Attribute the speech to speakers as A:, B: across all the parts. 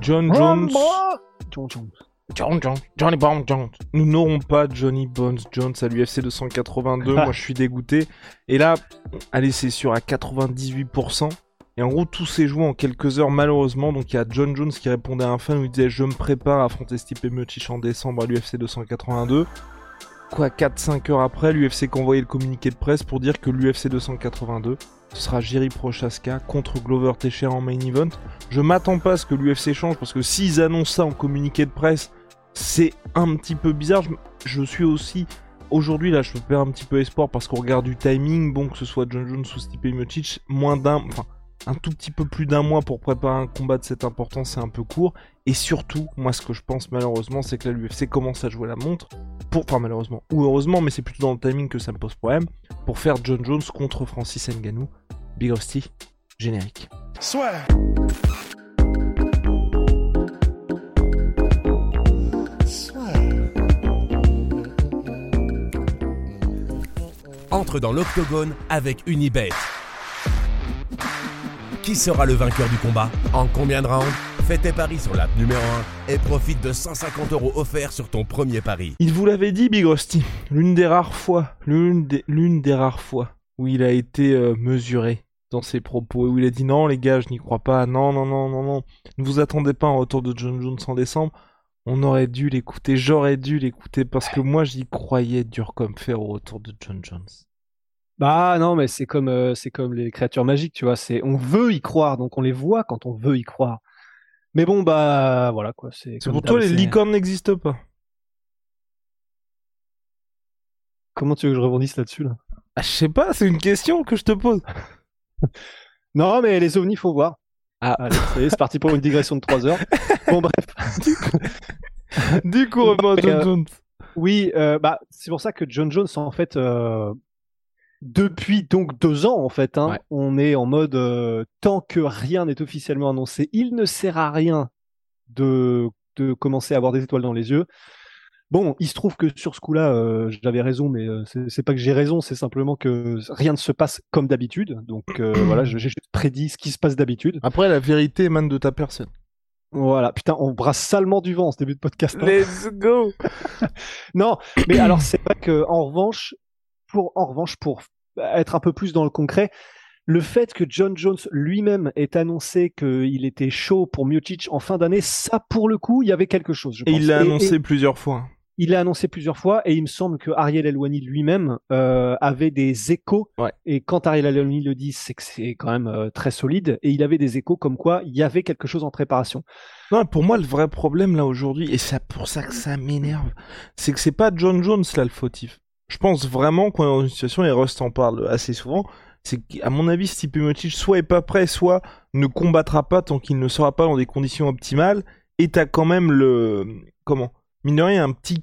A: John Jones. John Jones. Johnny Bones Jones. Nous n'aurons pas Johnny Bones Jones à l'UFC 282. Moi, je suis dégoûté. Et là, allez, c'est sûr à 98%. Et en gros, tout s'est joué en quelques heures, malheureusement. Donc, il y a John Jones qui répondait à un fan où il disait Je me prépare à affronter Stipe Miocic en décembre à l'UFC 282. Quoi, 4-5 heures après, l'UFC qui envoyé le communiqué de presse pour dire que l'UFC 282, ce sera Jerry Prochaska contre Glover Teixeira en main event. Je m'attends pas à ce que l'UFC change parce que s'ils annoncent ça en communiqué de presse, c'est un petit peu bizarre. Je, suis aussi aujourd'hui là, je perds un petit peu espoir parce qu'on regarde du timing. Bon, que ce soit John Jones ou Stipe Miocic, moins d'un, un tout petit peu plus d'un mois pour préparer un combat de cette importance, c'est un peu court. Et surtout, moi, ce que je pense malheureusement, c'est que là, l'UFC commence à jouer la montre. Pour, enfin, malheureusement, ou heureusement, mais c'est plutôt dans le timing que ça me pose problème. Pour faire John Jones contre Francis Ngannou. Big Rusty, générique. Soit.
B: Entre dans l'octogone avec Unibet. Qui sera le vainqueur du combat En combien de rounds Fais tes paris sur l'app numéro 1 et profite de 150 euros offerts sur ton premier pari.
A: Il vous l'avait dit, Big Rusty, l'une des rares fois, l'une des, des, rares fois où il a été euh, mesuré dans ses propos et où il a dit non les gars, je n'y crois pas, non, non, non, non, non, ne vous attendez pas un retour de John Jones en décembre. On aurait dû l'écouter, j'aurais dû l'écouter parce que moi j'y croyais dur comme fer au retour de John Jones.
C: Bah non, mais c'est comme euh, c'est comme les créatures magiques, tu vois. C'est on veut y croire, donc on les voit quand on veut y croire. Mais bon, bah voilà quoi. C'est
A: pour toi les licornes n'existent pas.
C: Comment tu veux que je rebondisse là-dessus là,
A: ah, Je sais pas, c'est une question que je te pose.
C: non, mais les ovnis, faut voir. Ah, Allez, c'est parti pour une digression de 3 heures. Bon bref.
A: du coup, John euh, Jones.
C: Oui, euh, bah c'est pour ça que John Jones en fait depuis donc deux ans, en fait, hein, on est en mode euh, tant que rien n'est officiellement annoncé, il ne sert à rien de, de commencer à avoir des étoiles dans les yeux. Bon, il se trouve que sur ce coup-là, euh, j'avais raison, mais euh, c'est pas que j'ai raison, c'est simplement que rien ne se passe comme d'habitude. Donc voilà, j'ai juste prédit ce qui se passe d'habitude.
A: Après, la vérité émane de ta personne.
C: Voilà, putain, on brasse salement du vent en ce début de podcast.
A: Hein. Let's go.
C: non, mais alors c'est pas que en revanche, pour en revanche pour être un peu plus dans le concret, le fait que John Jones lui-même ait annoncé qu'il était chaud pour Miocic en fin d'année, ça pour le coup, il y avait quelque chose. Je
A: et il l'a annoncé plusieurs fois.
C: Il l'a annoncé plusieurs fois et il me semble que Ariel Elwani lui-même euh, avait des échos. Et quand Ariel Elwani le dit, c'est que c'est quand même euh, très solide. Et il avait des échos comme quoi il y avait quelque chose en préparation.
A: Non, pour moi, le vrai problème là aujourd'hui, et c'est pour ça que ça m'énerve, c'est que c'est pas John Jones là le fautif je pense vraiment qu'on est dans une situation, et Rust en parle assez souvent, c'est qu'à mon avis, Stipe Miocic soit est pas prêt, soit ne combattra pas tant qu'il ne sera pas dans des conditions optimales, et t'as quand même le... comment Mine de rien, un petit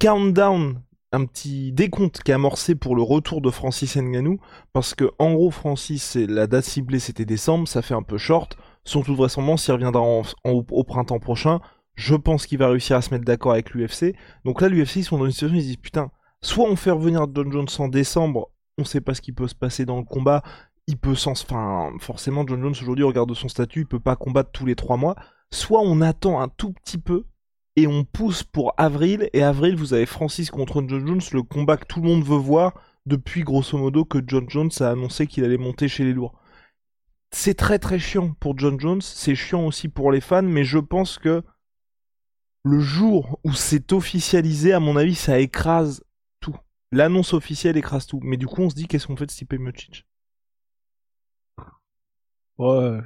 A: countdown, un petit décompte qui est amorcé pour le retour de Francis Ngannou, parce que en gros, Francis, la date ciblée c'était décembre, ça fait un peu short, sans toute vraisemblance, il reviendra au printemps prochain, je pense qu'il va réussir à se mettre d'accord avec l'UFC. Donc là, l'UFC, ils sont dans une situation, ils se disent, putain, soit on fait revenir John Jones en décembre, on sait pas ce qui peut se passer dans le combat, il peut sans, enfin, forcément John Jones aujourd'hui regarde son statut, il peut pas combattre tous les trois mois, soit on attend un tout petit peu et on pousse pour avril, et avril vous avez Francis contre John Jones, le combat que tout le monde veut voir depuis grosso modo que John Jones a annoncé qu'il allait monter chez les lourds. C'est très très chiant pour John Jones, c'est chiant aussi pour les fans, mais je pense que le jour où c'est officialisé, à mon avis, ça écrase L'annonce officielle écrase tout. Mais du coup, on se dit qu'est-ce qu'on fait de Stipe Miocic?
C: Ouais.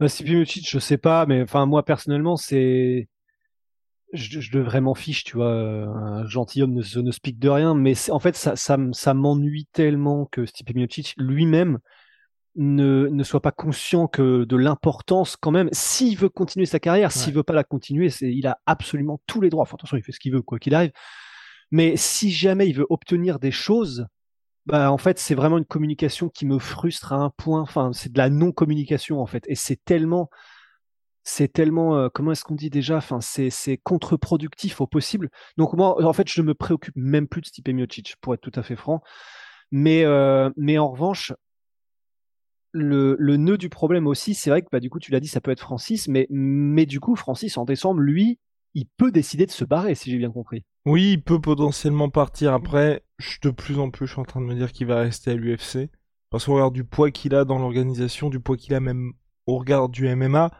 C: Bah, Stipe Miocic, je sais pas, mais enfin, moi, personnellement, c'est. Je, je, devrais m'en fiche, tu vois. Un gentilhomme ne, ne speak de rien, mais en fait, ça, ça, ça m'ennuie tellement que Stipe Miocic lui-même ne, ne soit pas conscient que de l'importance quand même. S'il veut continuer sa carrière, s'il veut pas la continuer, c'est, il a absolument tous les droits. Enfin, attention, il fait ce qu'il veut, quoi qu'il arrive. Mais si jamais il veut obtenir des choses, bah en fait c'est vraiment une communication qui me frustre à un point. Enfin, c'est de la non-communication en fait, et c'est tellement, c'est tellement, euh, comment est-ce qu'on dit déjà? Enfin, c'est c'est contre-productif au possible. Donc moi, en fait, je ne me préoccupe même plus de Stipe Miocic, pour être tout à fait franc. Mais euh, mais en revanche, le, le nœud du problème aussi, c'est vrai que bah, du coup, tu l'as dit, ça peut être Francis, mais, mais du coup, Francis, en décembre, lui, il peut décider de se barrer, si j'ai bien compris.
A: Oui, il peut potentiellement partir. Après, je, de plus en plus, je suis en train de me dire qu'il va rester à l'UFC. Parce qu'au regard du poids qu'il a dans l'organisation, du poids qu'il a même au regard du MMA,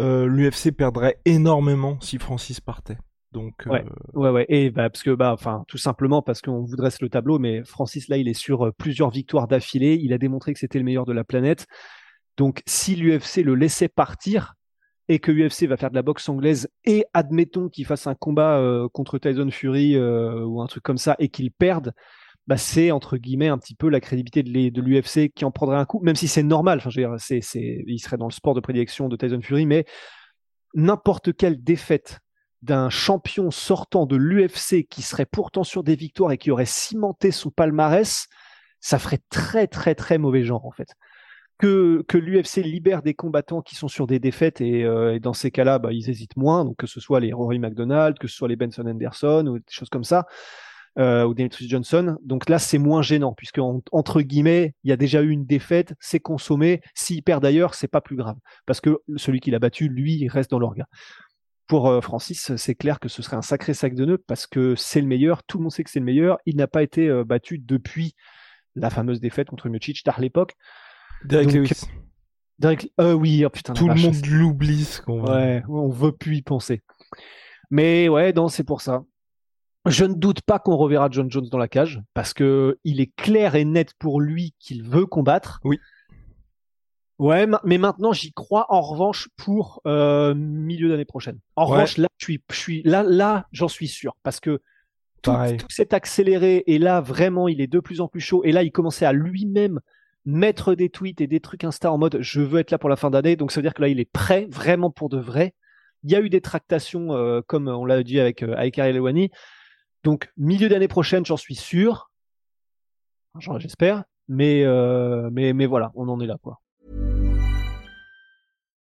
A: euh, l'UFC perdrait énormément si Francis partait. Donc,
C: ouais, euh, ouais, ouais, et bah, parce que, bah, enfin, tout simplement parce qu'on vous dresse le tableau, mais Francis là, il est sur euh, plusieurs victoires d'affilée. Il a démontré que c'était le meilleur de la planète. Donc, si l'UFC le laissait partir et que l'UFC va faire de la boxe anglaise et admettons qu'il fasse un combat euh, contre Tyson Fury ou un truc comme ça et qu'il perde, bah, c'est entre guillemets un petit peu la crédibilité de l'UFC qui en prendrait un coup, même si c'est normal. Enfin, il serait dans le sport de prédilection de Tyson Fury, mais n'importe quelle défaite d'un champion sortant de l'UFC qui serait pourtant sur des victoires et qui aurait cimenté son palmarès, ça ferait très très très mauvais genre en fait. Que, l'UFC libère des combattants qui sont sur des défaites et, euh, dans ces cas-là, bah, ils hésitent moins, donc que ce soit les Rory McDonald, que ce soit les Benson Anderson ou des choses comme ça, euh, ou Demetrius Johnson. Donc là, c'est moins gênant puisque entre guillemets, il y a déjà eu une défaite, c'est consommé. S'il perd d'ailleurs, c'est pas plus grave parce que celui qui l'a battu, lui, reste dans l'orga pour euh, Francis, c'est clair que ce serait un sacré sac de nœuds parce que c'est le meilleur, tout le monde sait que c'est le meilleur. Il n'a pas été battu depuis la fameuse défaite contre Miocic tard l'époque.
A: Derek Lewis.
C: Derek... Euh, oui, oh, putain.
A: Tout le monde l'oublie ce qu'on
C: Ouais, on veut plus y penser. Mais ouais, non, c'est pour ça. Je ne doute pas qu'on reverra John Jones dans la cage parce que il est clair et net pour lui qu'il veut combattre.
A: Oui.
C: Ouais, mais maintenant j'y crois en revanche pour euh, milieu d'année prochaine. En revanche, là, je suis, je suis là, là, j'en suis sûr parce que tout, s'est accéléré et là vraiment, il est de plus en plus chaud et là, il commençait à lui-même mettre des tweets et des trucs Insta en mode je veux être là pour la fin d'année. Donc ça veut dire que là, il est prêt vraiment pour de vrai. Il y a eu des tractations euh, comme on l'a dit avec euh, avec Donc milieu d'année prochaine, j'en suis sûr. J'espère. Mais, euh, mais mais voilà, on en est là quoi.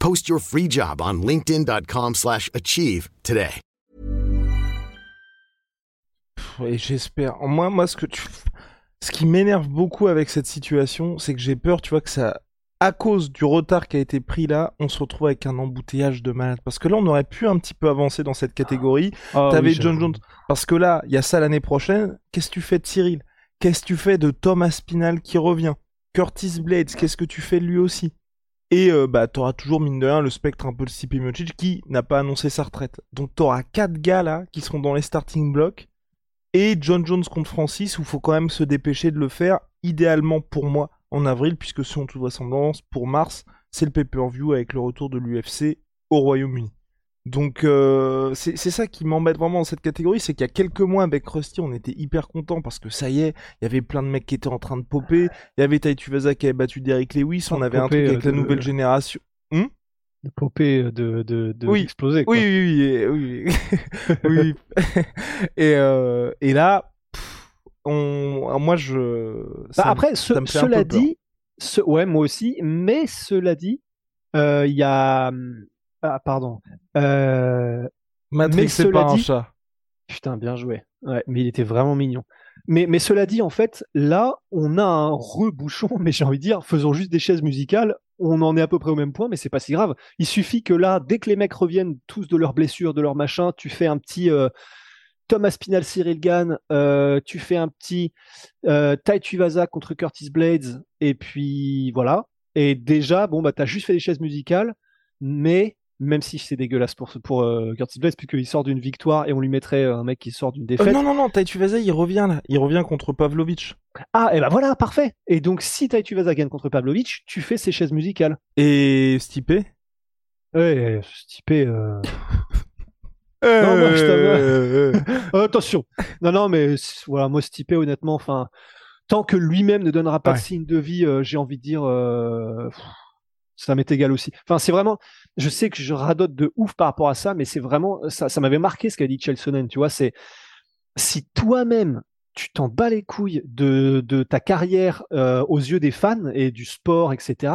D: Post your free job on linkedin.com/achieve today.
A: Et j'espère moi moi ce que tu ce qui m'énerve beaucoup avec cette situation, c'est que j'ai peur, tu vois que ça à cause du retard qui a été pris là, on se retrouve avec un embouteillage de malade. Parce que là, on aurait pu un petit peu avancer dans cette catégorie. Ah T'avais John Jones. Parce que là, il y a ça l'année prochaine. Qu'est-ce que tu fais de Cyril? Qu'est-ce que tu fais de Thomas Spinal qui revient? Curtis Blades, qu'est-ce que tu fais de lui aussi? Et euh, bah t'auras toujours mine de rien le spectre un peu de Stipe Miocic qui n'a pas annoncé sa retraite. Donc t'auras quatre gars là qui seront dans les starting blocks et John Jones contre Francis où faut quand même se dépêcher de le faire idéalement pour moi en avril puisque selon toute vraisemblance pour mars c'est le pay-per-view avec le retour de l'UFC au Royaume-Uni. Donc euh, c'est ça qui m'embête vraiment dans cette catégorie, c'est qu'il y a quelques mois avec Rusty, on était hyper content parce que ça y est, il y avait plein de mecs qui étaient en train de popper. Il y avait Tai Tuivasa qui avait battu Derek Lewis, on avait un truc avec la nouvelle génération.
C: Hum? De popper, de, de, de
A: oui.
C: exploser.
A: Oui, oui, oui, oui, oui. et, euh, et là, on, moi je.
C: Bah, après, cela dit, ce, ouais, moi aussi, mais cela dit, euh, il y a ah, pardon. Euh...
A: Matrix, c'est pas un chat.
C: Putain, bien joué. Ouais, mais il était vraiment mignon. Mais, mais cela dit, en fait, là, on a un rebouchon, mais j'ai envie de dire, faisons juste des chaises musicales, on en est à peu près au même point, mais c'est pas si grave. Il suffit que là, dès que les mecs reviennent tous de leurs blessures, de leurs machins, tu fais un petit euh, Thomas Spinal, Cyril Gann, euh, tu fais un petit euh, Tai Tuivasa contre Curtis Blades, et puis voilà. Et déjà, bon, bah, t'as juste fait des chaises musicales, mais même si c'est dégueulasse pour, pour euh, Curtis Blades, puisqu'il sort d'une victoire et on lui mettrait un mec qui sort d'une
A: Euh,
C: défaite.
A: non, non, non, Taitu Vaza, il revient là. Il revient contre Pavlovich.
C: Ah, et ben voilà, parfait. Et donc, si Taitu Vaza gagne contre Pavlovich, tu fais ses chaises musicales.
A: Et Stipe?
C: Ouais, est, euh, Non, moi, je
A: Euh,
C: Euh, attention. Non, non, mais voilà, moi, Stipe, honnêtement, enfin, tant que lui-même ne donnera pas
A: Ouais.
C: de signe de vie, euh, j'ai envie de dire, euh, ça m'est égal aussi. Enfin, c'est vraiment, je sais que je radote de ouf par rapport à ça, mais c'est vraiment, ça, ça m'avait marqué ce qu'a dit Chelsonen, tu vois, c'est si toi-même, tu t'en bats les couilles de, de ta carrière euh, aux yeux des fans et du sport, etc.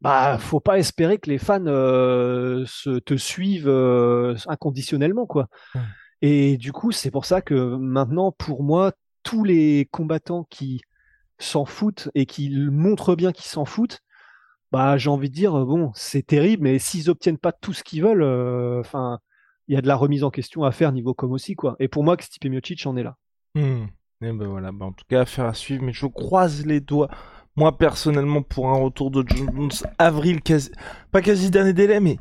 C: Bah, faut pas espérer que les fans euh, se, te suivent euh, inconditionnellement, quoi. Et du coup, c'est pour ça que maintenant, pour moi, tous les combattants qui s'en foutent et qui montrent bien qu'ils s'en foutent, bah, j'ai envie de dire, bon, c'est terrible, mais s'ils obtiennent pas tout ce qu'ils veulent, euh, enfin, il y a de la remise en question à faire niveau com aussi, quoi. Et pour moi, Stipe Miocic en est là.
A: Hmm. Et ben voilà, bah en tout cas, affaire à suivre, mais je croise les doigts. Moi, personnellement, pour un retour de Jones, avril, pas quasi dernier délai, mais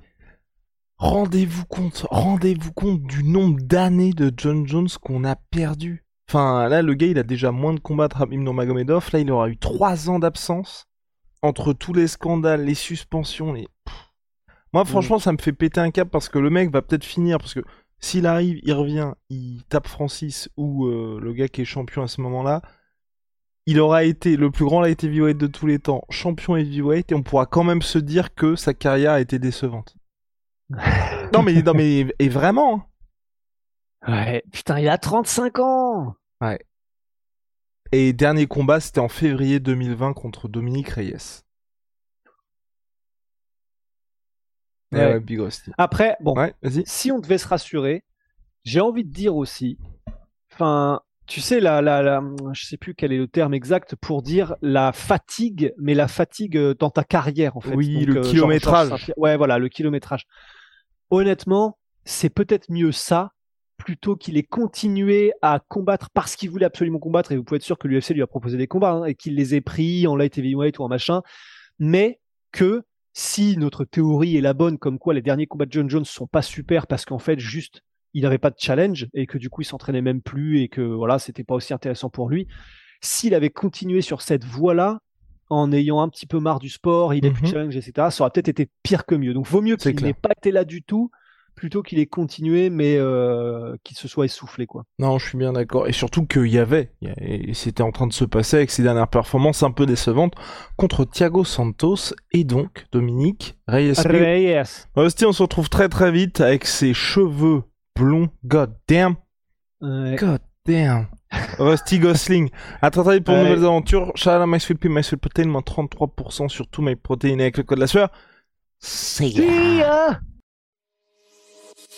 A: rendez-vous compte, rendez-vous compte du nombre d'années de John Jones qu'on a perdu. Enfin, là, le gars, il a déjà moins de combats de Habib Nurmagomedov. Là, il aura eu trois ans d'absence entre tous les scandales, les suspensions, les. Moi, franchement, ça me fait péter un cap parce que le mec va peut-être finir parce que s'il arrive, il revient, il tape Francis ou euh, le gars qui est champion à ce moment-là, il aura été le plus grand light heavyweight de tous les temps, champion heavyweight, et on pourra quand même se dire que sa carrière a été décevante. non mais non mais et vraiment. hein.
C: Ouais, putain, il a 35 ans
A: Et dernier combat, c'était en février 2020 contre Dominique Reyes. Ouais, Big.
C: Après, bon,
A: Ouais,
C: si on devait se rassurer, j'ai envie de dire aussi, enfin, tu sais, la, la, la, je sais plus quel est le terme exact pour dire la fatigue, mais la fatigue euh, dans ta carrière, en fait.
A: Oui, le
C: genre- genre
A: kilométrage.
C: Ouais, voilà, le kilométrage. Honnêtement, c'est peut-être mieux ça plutôt qu'il ait continué à combattre parce qu'il voulait absolument combattre et vous pouvez être sûr que l'UFC lui a proposé des combats hein, et qu'il les ait pris en light heavyweight ou en machin, mais que si notre théorie est la bonne, comme quoi les derniers combats de John Jones sont pas super parce qu'en fait juste il n'avait pas de challenge et que du coup il s'entraînait même plus et que voilà c'était pas aussi intéressant pour lui. S'il avait continué sur cette voie-là en ayant un petit peu marre du sport, il est plus de
A: Mhm.
C: challenge, etc. Ça aurait peut-être été pire que mieux. Donc vaut mieux qu'il n'ait pas été là du tout plutôt qu'il ait continué mais euh, qu'il se soit essoufflé quoi.
A: Non, je suis bien d'accord. Et surtout qu'il y avait, et c'était en train de se passer avec ses dernières performances un peu décevantes contre Thiago Santos et donc Dominique Reyes.
C: Reyes.
A: Rusty, on se retrouve très très vite avec ses cheveux blonds. God damn.
C: Ouais.
A: God damn. Rusty Gosling. À très très vite pour de
C: Ouais.
A: nouvelles aventures. Shout out à MySweetPea, MySweetProtein, moins 33% sur tout MyProtein avec le code de la sueur.
C: Ya.